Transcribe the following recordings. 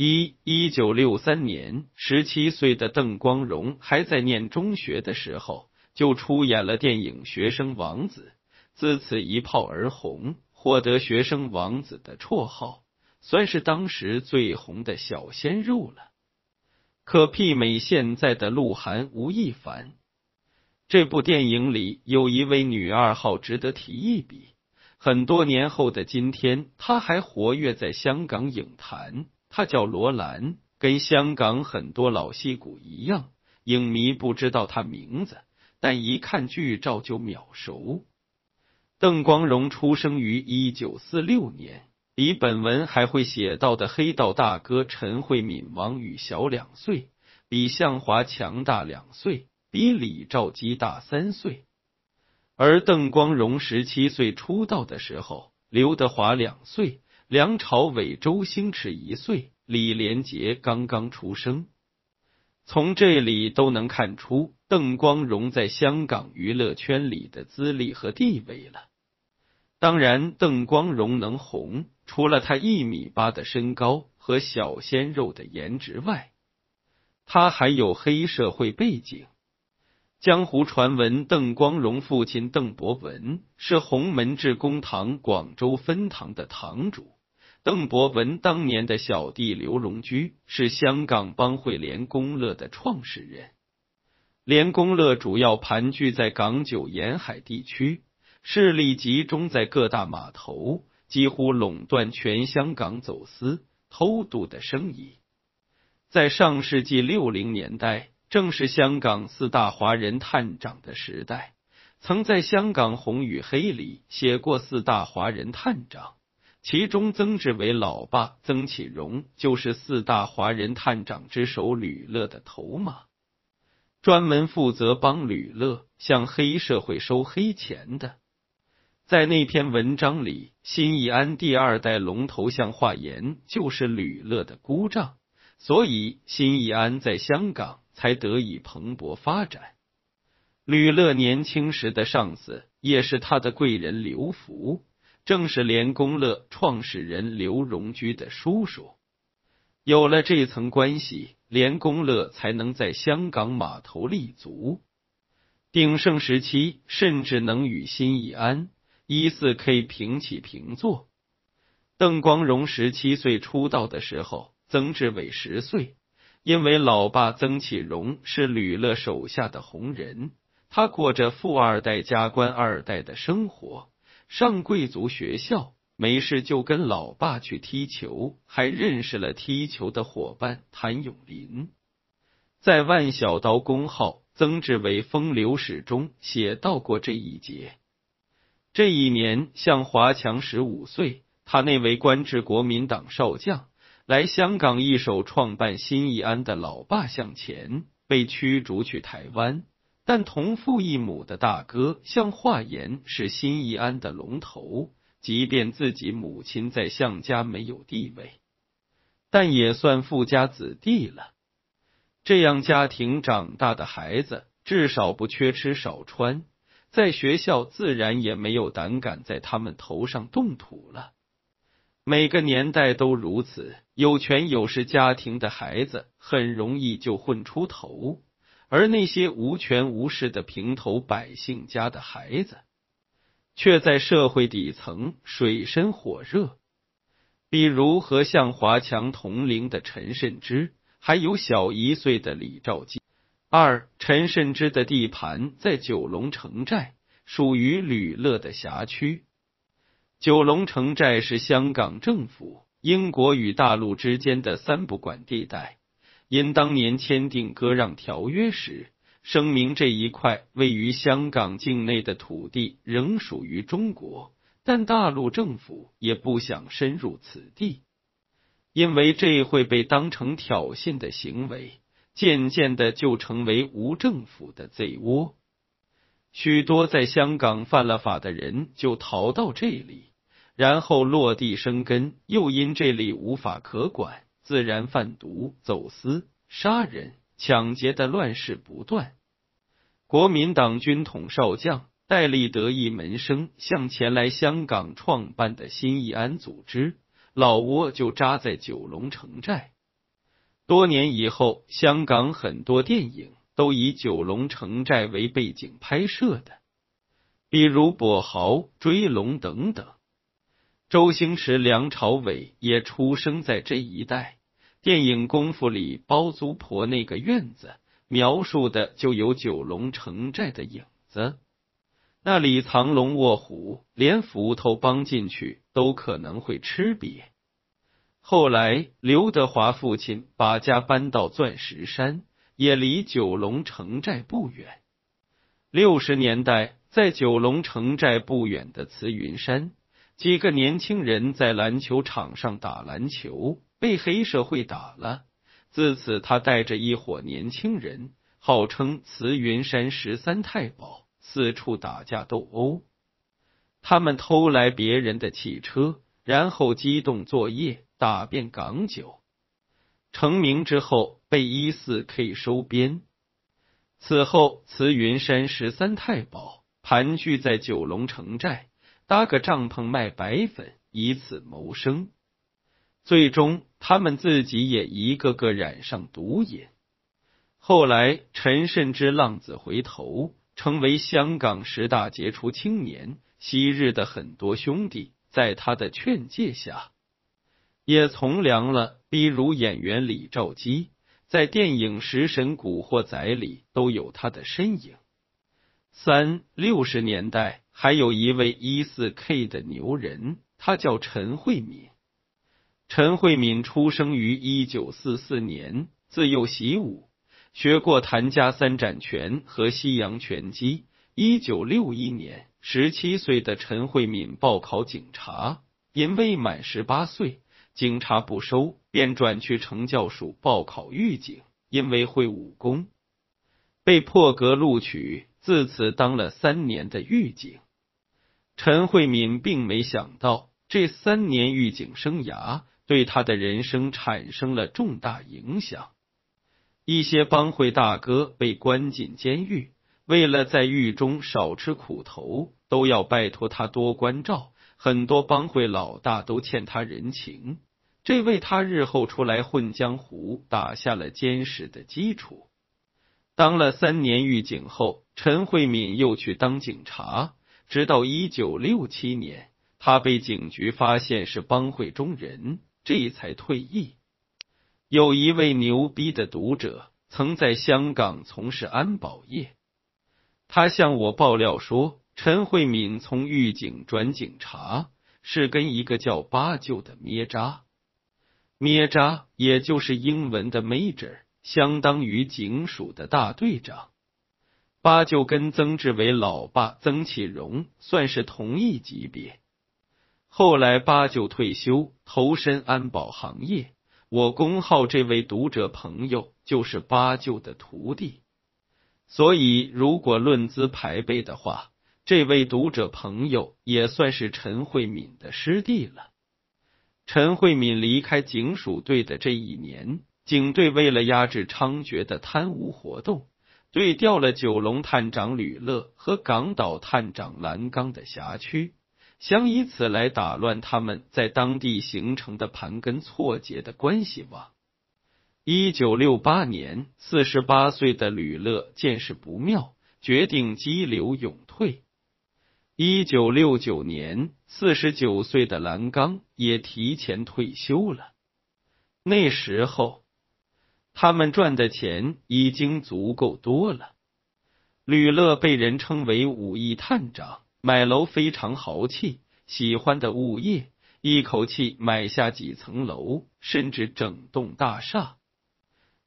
一一九六三年，十七岁的邓光荣还在念中学的时候，就出演了电影《学生王子》，自此一炮而红，获得“学生王子”的绰号，算是当时最红的小鲜肉了。可媲美现在的鹿晗、吴亦凡。这部电影里有一位女二号值得提一笔。很多年后的今天，她还活跃在香港影坛。他叫罗兰，跟香港很多老戏骨一样，影迷不知道他名字，但一看剧照就秒熟。邓光荣出生于一九四六年，比本文还会写到的黑道大哥陈慧敏、王宇小两岁，比向华强大两岁。比李兆基大三岁，而邓光荣十七岁出道的时候，刘德华两岁，梁朝伟、周星驰一岁，李连杰刚刚出生。从这里都能看出邓光荣在香港娱乐圈里的资历和地位了。当然，邓光荣能红，除了他一米八的身高和小鲜肉的颜值外，他还有黑社会背景。江湖传闻，邓光荣父亲邓伯文是洪门至公堂广州分堂的堂主。邓伯文当年的小弟刘荣居是香港帮会联公乐的创始人。联公乐主要盘踞在港九沿海地区，势力集中在各大码头，几乎垄断全香港走私、偷渡的生意。在上世纪六零年代。正是香港四大华人探长的时代，曾在香港红与黑里写过四大华人探长，其中曾志伟老爸曾启荣就是四大华人探长之首吕乐的头马，专门负责帮吕乐向黑社会收黑钱的。在那篇文章里，新义安第二代龙头向化言就是吕乐的姑丈，所以新义安在香港。才得以蓬勃发展。吕乐年轻时的上司也是他的贵人刘福，正是连公乐创始人刘荣居的叔叔。有了这层关系，连公乐才能在香港码头立足。鼎盛时期，甚至能与新义安、一四 K 平起平坐。邓光荣十七岁出道的时候，曾志伟十岁。因为老爸曾启荣是吕乐手下的红人，他过着富二代加官二代的生活，上贵族学校，没事就跟老爸去踢球，还认识了踢球的伙伴谭咏麟。在万小刀公号曾志伟风流史中写到过这一节。这一年，向华强十五岁，他那位官至国民党少将。来香港一手创办新义安的老爸向前被驱逐去台湾，但同父异母的大哥向化言是新义安的龙头，即便自己母亲在向家没有地位，但也算富家子弟了。这样家庭长大的孩子，至少不缺吃少穿，在学校自然也没有胆敢在他们头上动土了。每个年代都如此，有权有势家庭的孩子很容易就混出头，而那些无权无势的平头百姓家的孩子，却在社会底层水深火热。比如和向华强同龄的陈慎之，还有小一岁的李兆基。二陈慎之的地盘在九龙城寨，属于吕乐的辖区。九龙城寨是香港政府、英国与大陆之间的三不管地带。因当年签订割让条约时，声明这一块位于香港境内的土地仍属于中国，但大陆政府也不想深入此地，因为这会被当成挑衅的行为，渐渐的就成为无政府的贼窝。许多在香港犯了法的人就逃到这里。然后落地生根，又因这里无法可管，自然贩毒、走私、杀人、抢劫的乱事不断。国民党军统少将戴笠得意门生向前来香港创办的新义安组织，老窝就扎在九龙城寨。多年以后，香港很多电影都以九龙城寨为背景拍摄的，比如《跛豪》《追龙》等等。周星驰、梁朝伟也出生在这一带。电影《功夫》里，包租婆那个院子描述的就有九龙城寨的影子，那里藏龙卧虎，连斧头帮进去都可能会吃瘪。后来，刘德华父亲把家搬到钻石山，也离九龙城寨不远。六十年代，在九龙城寨不远的慈云山。几个年轻人在篮球场上打篮球，被黑社会打了。自此，他带着一伙年轻人，号称慈云山十三太保，四处打架斗殴。他们偷来别人的汽车，然后机动作业，打遍港九。成名之后，被一四 K 收编。此后，慈云山十三太保盘踞在九龙城寨。搭个帐篷卖白粉，以此谋生。最终，他们自己也一个个染上毒瘾。后来，陈慎之浪子回头，成为香港十大杰出青年。昔日的很多兄弟，在他的劝诫下，也从良了。比如演员李兆基，在电影《食神古惑仔》里都有他的身影。三六十年代。还有一位一四 K 的牛人，他叫陈慧敏。陈慧敏出生于一九四四年，自幼习武，学过谭家三斩拳和西洋拳击。一九六一年，十七岁的陈慧敏报考警察，因未满十八岁，警察不收，便转去惩教署报考狱警。因为会武功，被破格录取，自此当了三年的狱警。陈慧敏并没想到，这三年狱警生涯对他的人生产生了重大影响。一些帮会大哥被关进监狱，为了在狱中少吃苦头，都要拜托他多关照。很多帮会老大都欠他人情，这为他日后出来混江湖打下了坚实的基础。当了三年狱警后，陈慧敏又去当警察。直到一九六七年，他被警局发现是帮会中人，这才退役。有一位牛逼的读者曾在香港从事安保业，他向我爆料说，陈慧敏从狱警转警察是跟一个叫八舅的咩渣，咩渣也就是英文的 major，相当于警署的大队长。八舅跟曾志伟老爸曾启荣算是同一级别。后来八舅退休，投身安保行业。我公号这位读者朋友就是八舅的徒弟，所以如果论资排辈的话，这位读者朋友也算是陈慧敏的师弟了。陈慧敏离开警署队的这一年，警队为了压制猖獗的贪污活动。对调了九龙探长吕乐和港岛探长蓝刚的辖区，想以此来打乱他们在当地形成的盘根错节的关系网。一九六八年，四十八岁的吕乐见势不妙，决定激流勇退。一九六九年，四十九岁的蓝刚也提前退休了。那时候。他们赚的钱已经足够多了。吕乐被人称为武艺探长，买楼非常豪气，喜欢的物业，一口气买下几层楼，甚至整栋大厦。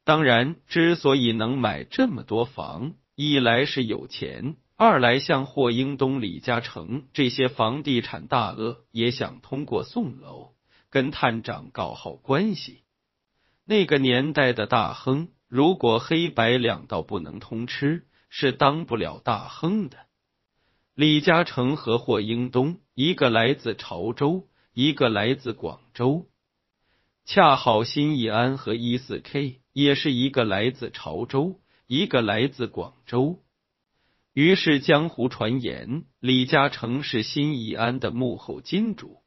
当然，之所以能买这么多房，一来是有钱，二来像霍英东、李嘉诚这些房地产大鳄也想通过送楼跟探长搞好关系。那个年代的大亨，如果黑白两道不能通吃，是当不了大亨的。李嘉诚和霍英东，一个来自潮州，一个来自广州，恰好新义安和一四 K 也是一个来自潮州，一个来自广州。于是江湖传言，李嘉诚是新义安的幕后金主，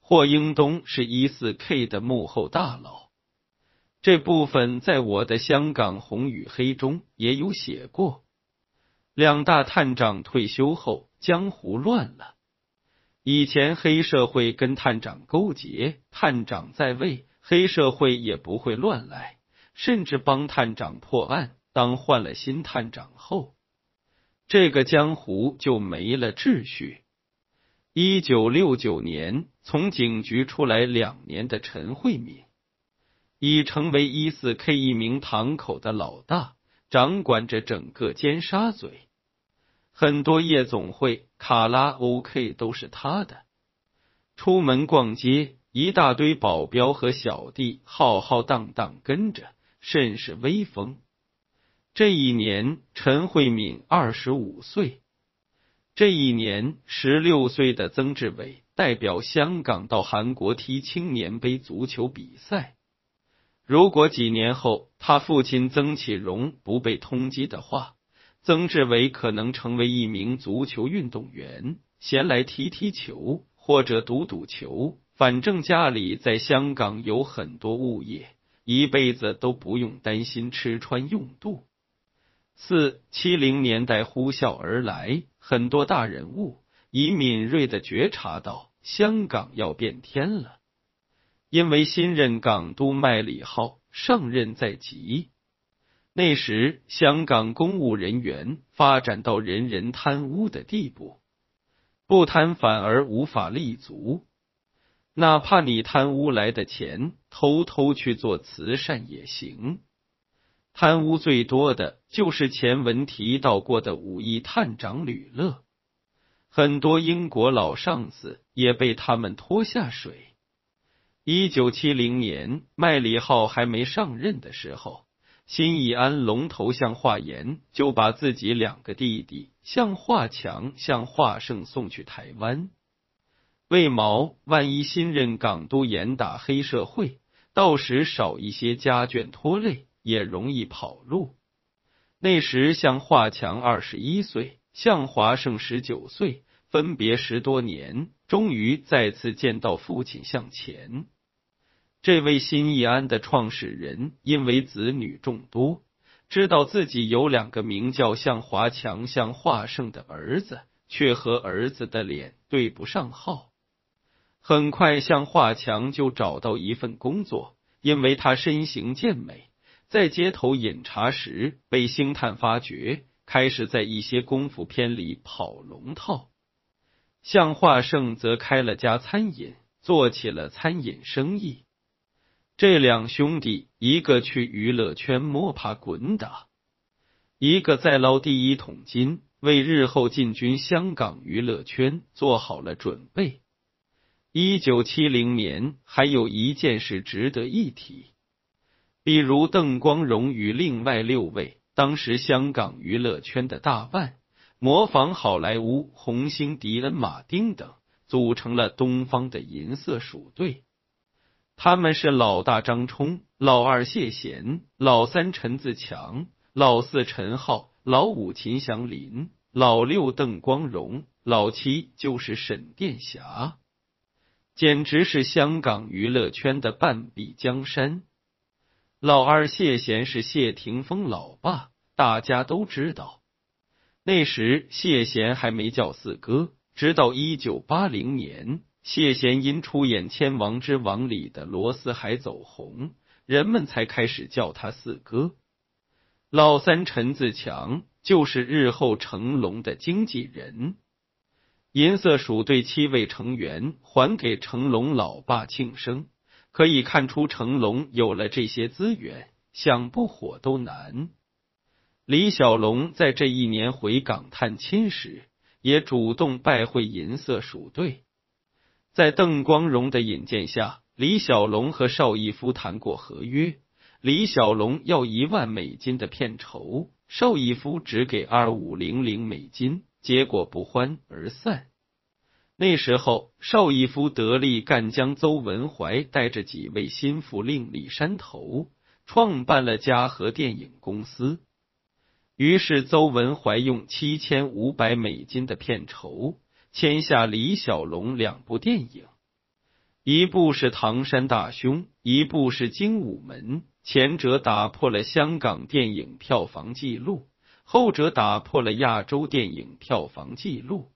霍英东是一四 K 的幕后大佬。这部分在我的《香港红与黑》中也有写过。两大探长退休后，江湖乱了。以前黑社会跟探长勾结，探长在位，黑社会也不会乱来，甚至帮探长破案。当换了新探长后，这个江湖就没了秩序。一九六九年，从警局出来两年的陈慧敏，已成为一四 K 一名堂口的老大，掌管着整个尖沙咀。很多夜总会、卡拉 OK 都是他的。出门逛街，一大堆保镖和小弟浩浩荡荡跟着，甚是威风。这一年，陈慧敏二十五岁。这一年，十六岁的曾志伟代表香港到韩国踢青年杯足球比赛。如果几年后他父亲曾启荣不被通缉的话，曾志伟可能成为一名足球运动员，闲来踢踢球或者赌赌球。反正家里在香港有很多物业，一辈子都不用担心吃穿用度。四七零年代呼啸而来，很多大人物已敏锐的觉察到香港要变天了，因为新任港督麦理浩上任在即。那时，香港公务人员发展到人人贪污的地步，不贪反而无法立足，哪怕你贪污来的钱偷偷去做慈善也行。贪污最多的就是前文提到过的五亿探长吕乐，很多英国老上司也被他们拖下水。一九七零年，麦理浩还没上任的时候，新义安龙头向化言就把自己两个弟弟向化强、向化胜送去台湾，为毛万一新任港督严打黑社会，到时少一些家眷拖累。也容易跑路。那时，向华强二十一岁，向华胜十九岁，分别十多年，终于再次见到父亲向前。这位新义安的创始人，因为子女众多，知道自己有两个名叫向华强、向华胜的儿子，却和儿子的脸对不上号。很快，向华强就找到一份工作，因为他身形健美。在街头饮茶时被星探发掘，开始在一些功夫片里跑龙套。向华胜则开了家餐饮，做起了餐饮生意。这两兄弟，一个去娱乐圈摸爬滚打，一个在捞第一桶金，为日后进军香港娱乐圈做好了准备。一九七零年，还有一件事值得一提。比如邓光荣与另外六位当时香港娱乐圈的大腕，模仿好莱坞红星迪恩·马丁等，组成了东方的银色鼠队。他们是老大张冲、老二谢贤、老三陈自强、老四陈浩、老五秦祥林、老六邓光荣、老七就是沈殿霞，简直是香港娱乐圈的半壁江山。老二谢贤是谢霆锋老爸，大家都知道。那时谢贤还没叫四哥，直到一九八零年，谢贤因出演《千王之王》里的罗斯海走红，人们才开始叫他四哥。老三陈自强就是日后成龙的经纪人。银色鼠队七位成员还给成龙老爸庆生。可以看出，成龙有了这些资源，想不火都难。李小龙在这一年回港探亲时，也主动拜会银色鼠队。在邓光荣的引荐下，李小龙和邵逸夫谈过合约。李小龙要一万美金的片酬，邵逸夫只给二五零零美金，结果不欢而散。那时候，邵逸夫得力干将邹文怀带着几位心腹另立山头，创办了嘉禾电影公司。于是，邹文怀用七千五百美金的片酬签下李小龙两部电影，一部是《唐山大兄》，一部是《精武门》，前者打破了香港电影票房纪录，后者打破了亚洲电影票房纪录。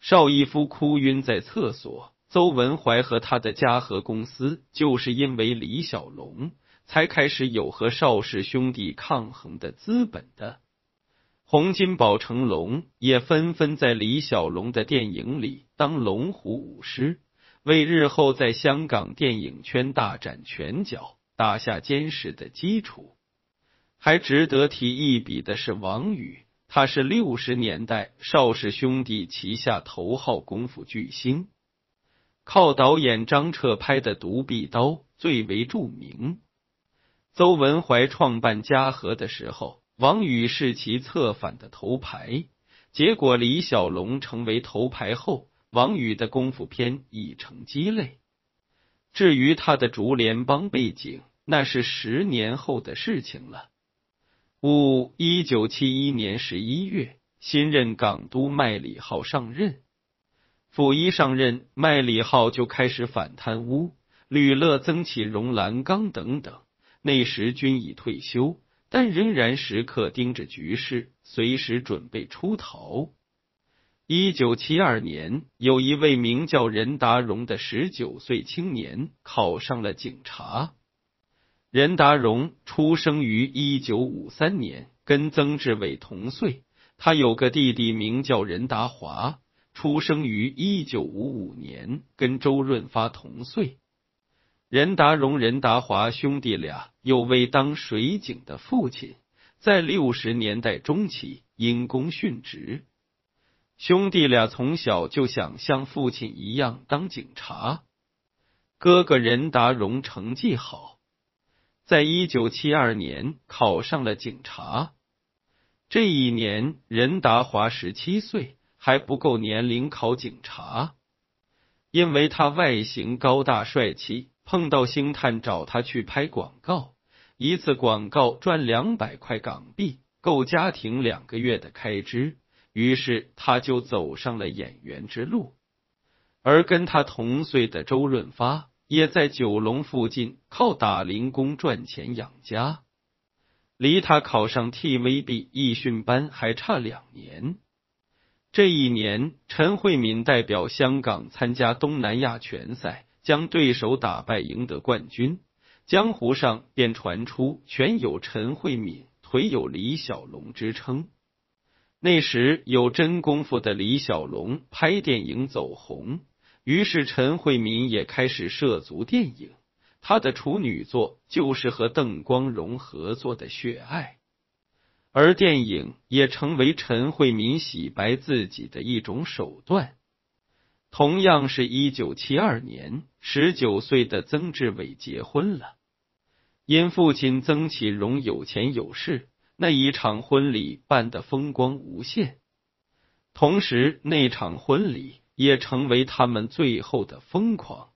邵逸夫哭晕在厕所，邹文怀和他的嘉禾公司就是因为李小龙才开始有和邵氏兄弟抗衡的资本的。洪金宝、成龙也纷纷在李小龙的电影里当龙虎武师，为日后在香港电影圈大展拳脚打下坚实的基础。还值得提一笔的是王宇，他是六十年代邵氏兄弟旗下头号功夫巨星，靠导演张彻拍的《独臂刀》最为著名。邹文怀创办嘉禾的时候。王宇是其策反的头牌，结果李小龙成为头牌后，王宇的功夫片已成鸡肋。至于他的竹联帮背景，那是十年后的事情了。五一九七一年十一月，新任港督麦理浩上任，溥仪上任，麦理浩就开始反贪污，吕乐、曾启荣、蓝刚等等，那时均已退休。但仍然时刻盯着局势，随时准备出逃。一九七二年，有一位名叫任达荣的十九岁青年考上了警察。任达荣出生于一九五三年，跟曾志伟同岁。他有个弟弟名叫任达华，出生于一九五五年，跟周润发同岁。任达荣、任达华兄弟俩有位当水警的父亲，在六十年代中期因公殉职。兄弟俩从小就想像父亲一样当警察。哥哥任达荣成绩好，在一九七二年考上了警察。这一年，任达华十七岁，还不够年龄考警察，因为他外形高大帅气。碰到星探找他去拍广告，一次广告赚两百块港币，够家庭两个月的开支。于是他就走上了演员之路。而跟他同岁的周润发也在九龙附近靠打零工赚钱养家，离他考上 TVB 艺训班还差两年。这一年，陈慧敏代表香港参加东南亚拳赛。将对手打败，赢得冠军，江湖上便传出拳有陈慧敏，腿有李小龙之称。那时有真功夫的李小龙拍电影走红，于是陈慧敏也开始涉足电影。他的处女作就是和邓光荣合作的《血爱》，而电影也成为陈慧敏洗白自己的一种手段。同样是一九七二年，十九岁的曾志伟结婚了。因父亲曾启荣有钱有势，那一场婚礼办得风光无限。同时，那场婚礼也成为他们最后的疯狂。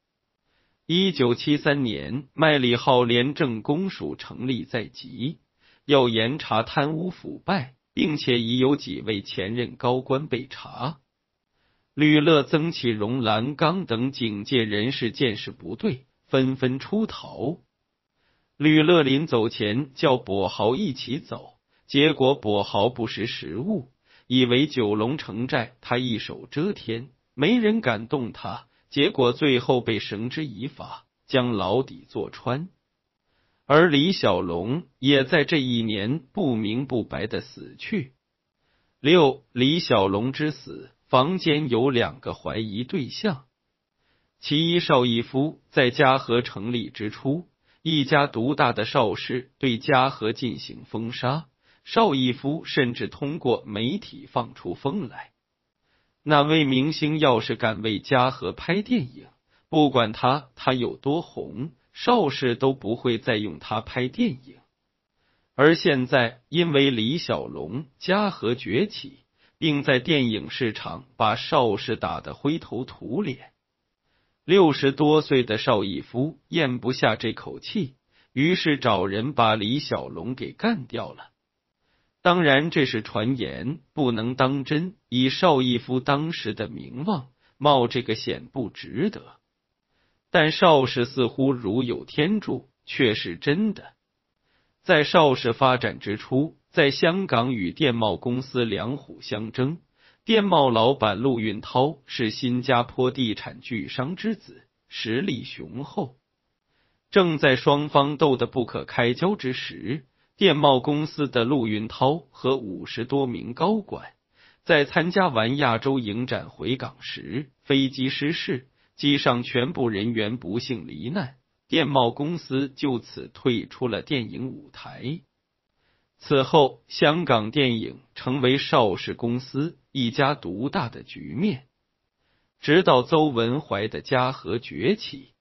一九七三年，麦理浩廉政公署成立在即，要严查贪污腐败，并且已有几位前任高官被查。吕乐、曾启荣、蓝刚等警界人士见势不对，纷纷出逃。吕乐临走前叫跛豪一起走，结果跛豪不识时务，以为九龙城寨他一手遮天，没人敢动他，结果最后被绳之以法，将牢底坐穿。而李小龙也在这一年不明不白的死去。六李小龙之死。房间有两个怀疑对象，其一邵逸夫在嘉禾成立之初，一家独大的邵氏对嘉禾进行封杀，邵逸夫甚至通过媒体放出风来，哪位明星要是敢为嘉禾拍电影，不管他他有多红，邵氏都不会再用他拍电影。而现在，因为李小龙，嘉禾崛起。并在电影市场把邵氏打得灰头土脸。六十多岁的邵逸夫咽不下这口气，于是找人把李小龙给干掉了。当然这是传言，不能当真。以邵逸夫当时的名望，冒这个险不值得。但邵氏似乎如有天助，却是真的。在邵氏发展之初，在香港与电贸公司两虎相争。电贸老板陆运涛是新加坡地产巨商之子，实力雄厚。正在双方斗得不可开交之时，电贸公司的陆运涛和五十多名高管在参加完亚洲影展回港时，飞机失事，机上全部人员不幸罹难，电贸公司就此退出了电影舞台。此后，香港电影成为邵氏公司一家独大的局面，直到邹文怀的嘉禾崛起。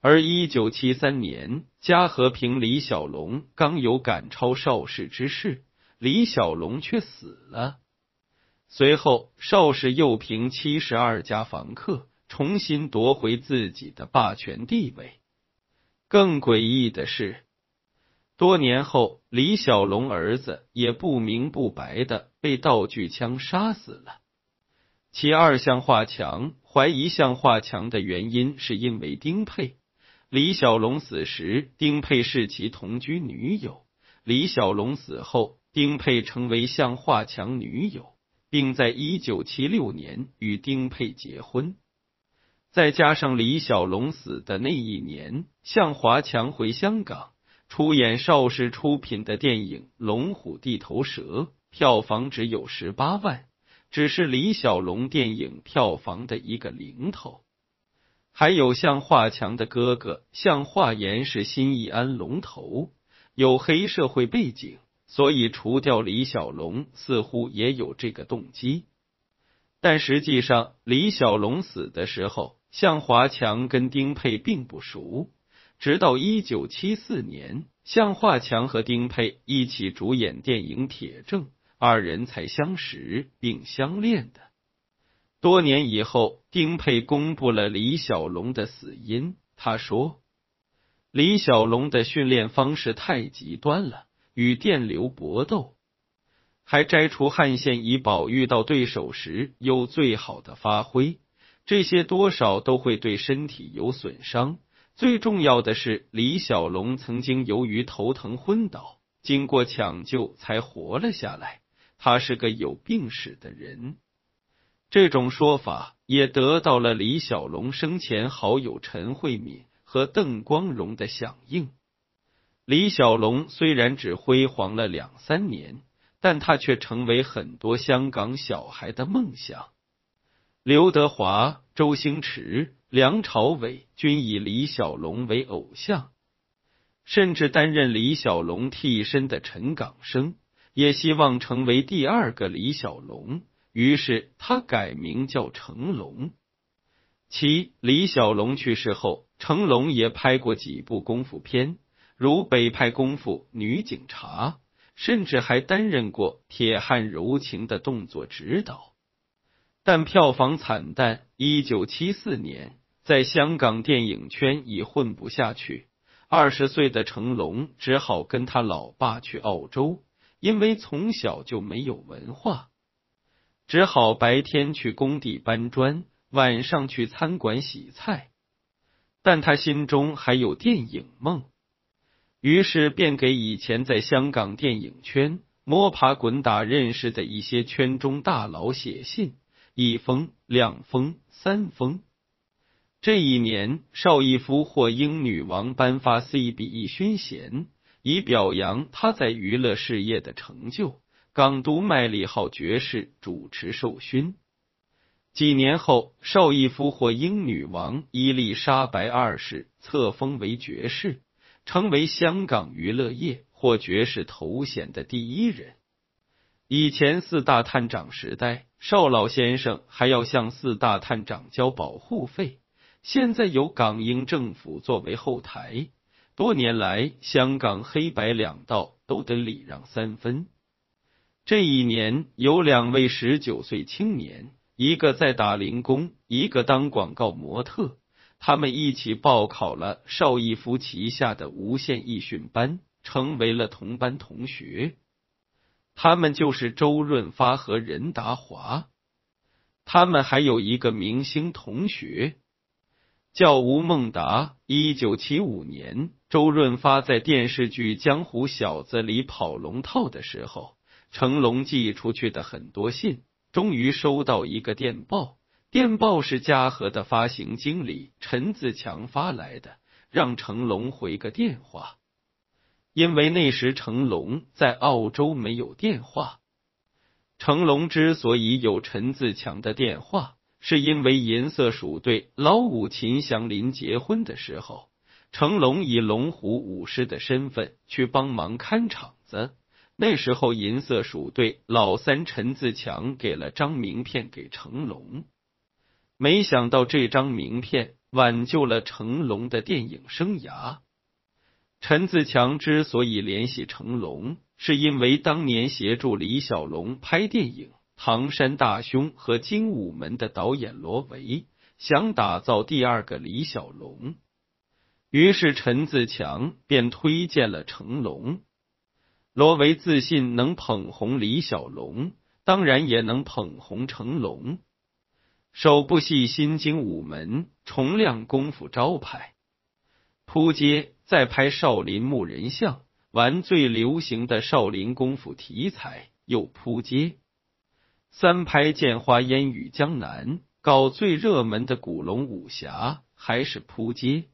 而一九七三年，嘉禾凭李小龙刚有赶超邵氏之势，李小龙却死了。随后，邵氏又凭七十二家房客重新夺回自己的霸权地位。更诡异的是。多年后，李小龙儿子也不明不白的被道具枪杀死了。其二，向华强怀疑向华强的原因是因为丁佩。李小龙死时，丁佩是其同居女友。李小龙死后，丁佩成为向华强女友，并在一九七六年与丁佩结婚。再加上李小龙死的那一年，向华强回香港。出演邵氏出品的电影《龙虎地头蛇》，票房只有十八万，只是李小龙电影票房的一个零头。还有向华强的哥哥向华言是新义安龙头，有黑社会背景，所以除掉李小龙似乎也有这个动机。但实际上，李小龙死的时候，向华强跟丁佩并不熟。直到一九七四年，向华强和丁佩一起主演电影《铁证》，二人才相识并相恋的。多年以后，丁佩公布了李小龙的死因。他说：“李小龙的训练方式太极端了，与电流搏斗，还摘除汗腺以保遇到对手时有最好的发挥，这些多少都会对身体有损伤。”最重要的是，李小龙曾经由于头疼昏倒，经过抢救才活了下来。他是个有病史的人。这种说法也得到了李小龙生前好友陈慧敏和邓光荣的响应。李小龙虽然只辉煌了两三年，但他却成为很多香港小孩的梦想。刘德华、周星驰。梁朝伟均以李小龙为偶像，甚至担任李小龙替身的陈港生也希望成为第二个李小龙，于是他改名叫成龙。其李小龙去世后，成龙也拍过几部功夫片，如《北派功夫》《女警察》，甚至还担任过《铁汉柔情》的动作指导。但票房惨淡。一九七四年，在香港电影圈已混不下去，二十岁的成龙只好跟他老爸去澳洲，因为从小就没有文化，只好白天去工地搬砖，晚上去餐馆洗菜。但他心中还有电影梦，于是便给以前在香港电影圈摸爬滚打认识的一些圈中大佬写信。一封、两封、三封。这一年，邵逸夫获英女王颁发 CBE 勋衔，以表扬他在娱乐事业的成就。港督麦理浩爵士主持授勋。几年后，邵逸夫获英女王伊丽莎白二世册封为爵士，成为香港娱乐业获爵士头衔的第一人。以前四大探长时代。邵老先生还要向四大探长交保护费，现在有港英政府作为后台，多年来香港黑白两道都得礼让三分。这一年有两位十九岁青年，一个在打零工，一个当广告模特，他们一起报考了邵逸夫旗下的无线艺训班，成为了同班同学。他们就是周润发和任达华，他们还有一个明星同学，叫吴孟达。一九七五年，周润发在电视剧《江湖小子》里跑龙套的时候，成龙寄出去的很多信，终于收到一个电报。电报是嘉禾的发行经理陈自强发来的，让成龙回个电话。因为那时成龙在澳洲没有电话。成龙之所以有陈自强的电话。是因为银色鼠队老五秦祥林结婚的时候，成龙以龙虎武师的身份去帮忙看场子。那时候银色鼠队老三陈自强给了张名片给成龙，没想到这张名片挽救了成龙的电影生涯。陈自强之所以联系成龙，是因为当年协助李小龙拍电影。唐山大兄和精武门的导演罗维想打造第二个李小龙，于是陈自强便推荐了成龙。罗维自信能捧红李小龙，当然也能捧红成龙。首部戏《新精武门》重亮功夫招牌，扑街再拍少林木人像，玩最流行的少林功夫题材，又扑街。三拍《剑花烟雨江南》，搞最热门的古龙武侠，还是扑街。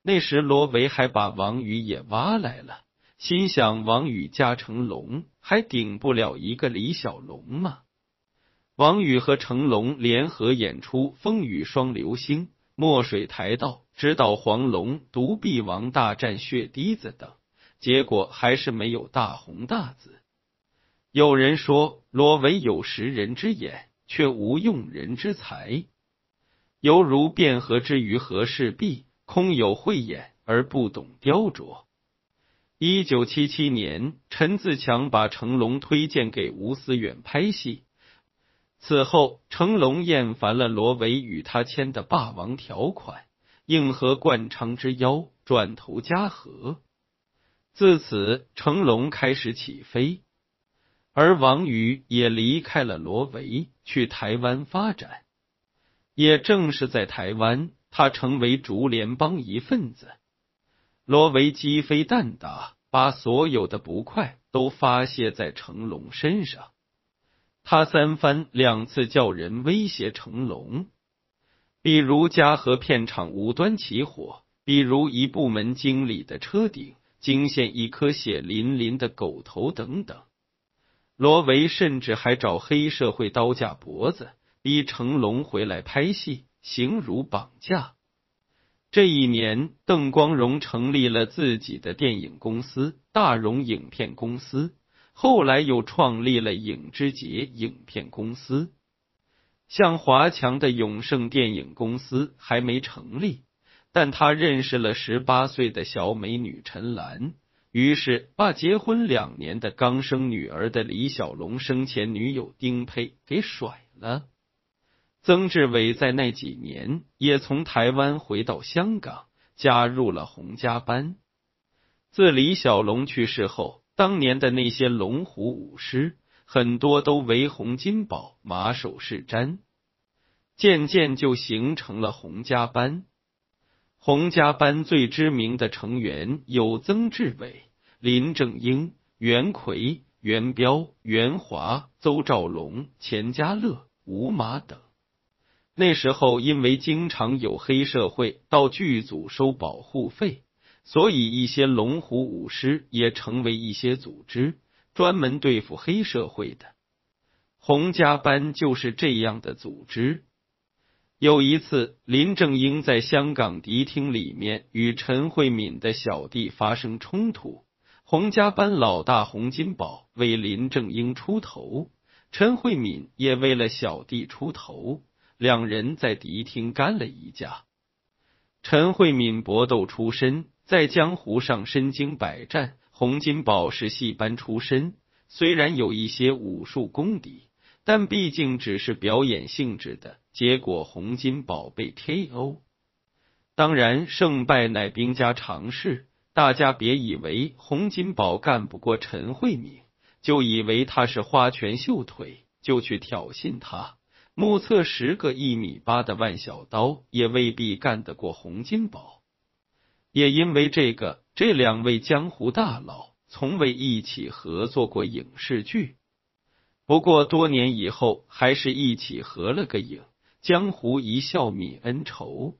那时罗维还把王宇也挖来了，心想王宇加成龙，还顶不了一个李小龙吗？王宇和成龙联合演出《风雨双流星》《墨水台道》，指导黄龙、独臂王大战血滴子等，结果还是没有大红大紫。有人说，罗维有识人之眼，却无用人之才，犹如卞和之于和氏璧，空有慧眼而不懂雕琢。一九七七年，陈自强把成龙推荐给吴思远拍戏，此后成龙厌烦了罗维与他签的霸王条款，应和冠昌之邀，转投嘉禾。自此，成龙开始起飞。而王宇也离开了罗维，去台湾发展。也正是在台湾，他成为竹联帮一份子。罗维鸡飞蛋打，把所有的不快都发泄在成龙身上。他三番两次叫人威胁成龙，比如嘉禾片场无端起火，比如一部门经理的车顶惊现一颗血淋淋的狗头等等。罗维甚至还找黑社会刀架脖子，逼成龙回来拍戏，形如绑架。这一年，邓光荣成立了自己的电影公司——大荣影片公司，后来又创立了影之杰影片公司。像华强的永盛电影公司还没成立，但他认识了十八岁的小美女陈岚。于是，把结婚两年的刚生女儿的李小龙生前女友丁佩给甩了。曾志伟在那几年也从台湾回到香港，加入了洪家班。自李小龙去世后，当年的那些龙虎武师很多都为洪金宝马首是瞻，渐渐就形成了洪家班。洪家班最知名的成员有曾志伟、林正英、袁奎、袁彪、袁华、邹兆龙、钱嘉乐、吴马等。那时候，因为经常有黑社会到剧组收保护费，所以一些龙虎武师也成为一些组织，专门对付黑社会的。洪家班就是这样的组织。有一次，林正英在香港迪厅里面与陈慧敏的小弟发生冲突，洪家班老大洪金宝为林正英出头，陈慧敏也为了小弟出头，两人在迪厅干了一架。陈慧敏搏斗出身，在江湖上身经百战；洪金宝是戏班出身，虽然有一些武术功底。但毕竟只是表演性质的，结果洪金宝被 K.O。当然，胜败乃兵家常事，大家别以为洪金宝干不过陈慧敏，就以为他是花拳绣腿，就去挑衅他。目测十个一米八的万小刀也未必干得过洪金宝。也因为这个，这两位江湖大佬从未一起合作过影视剧。不过多年以后，还是一起合了个影，江湖一笑泯恩仇。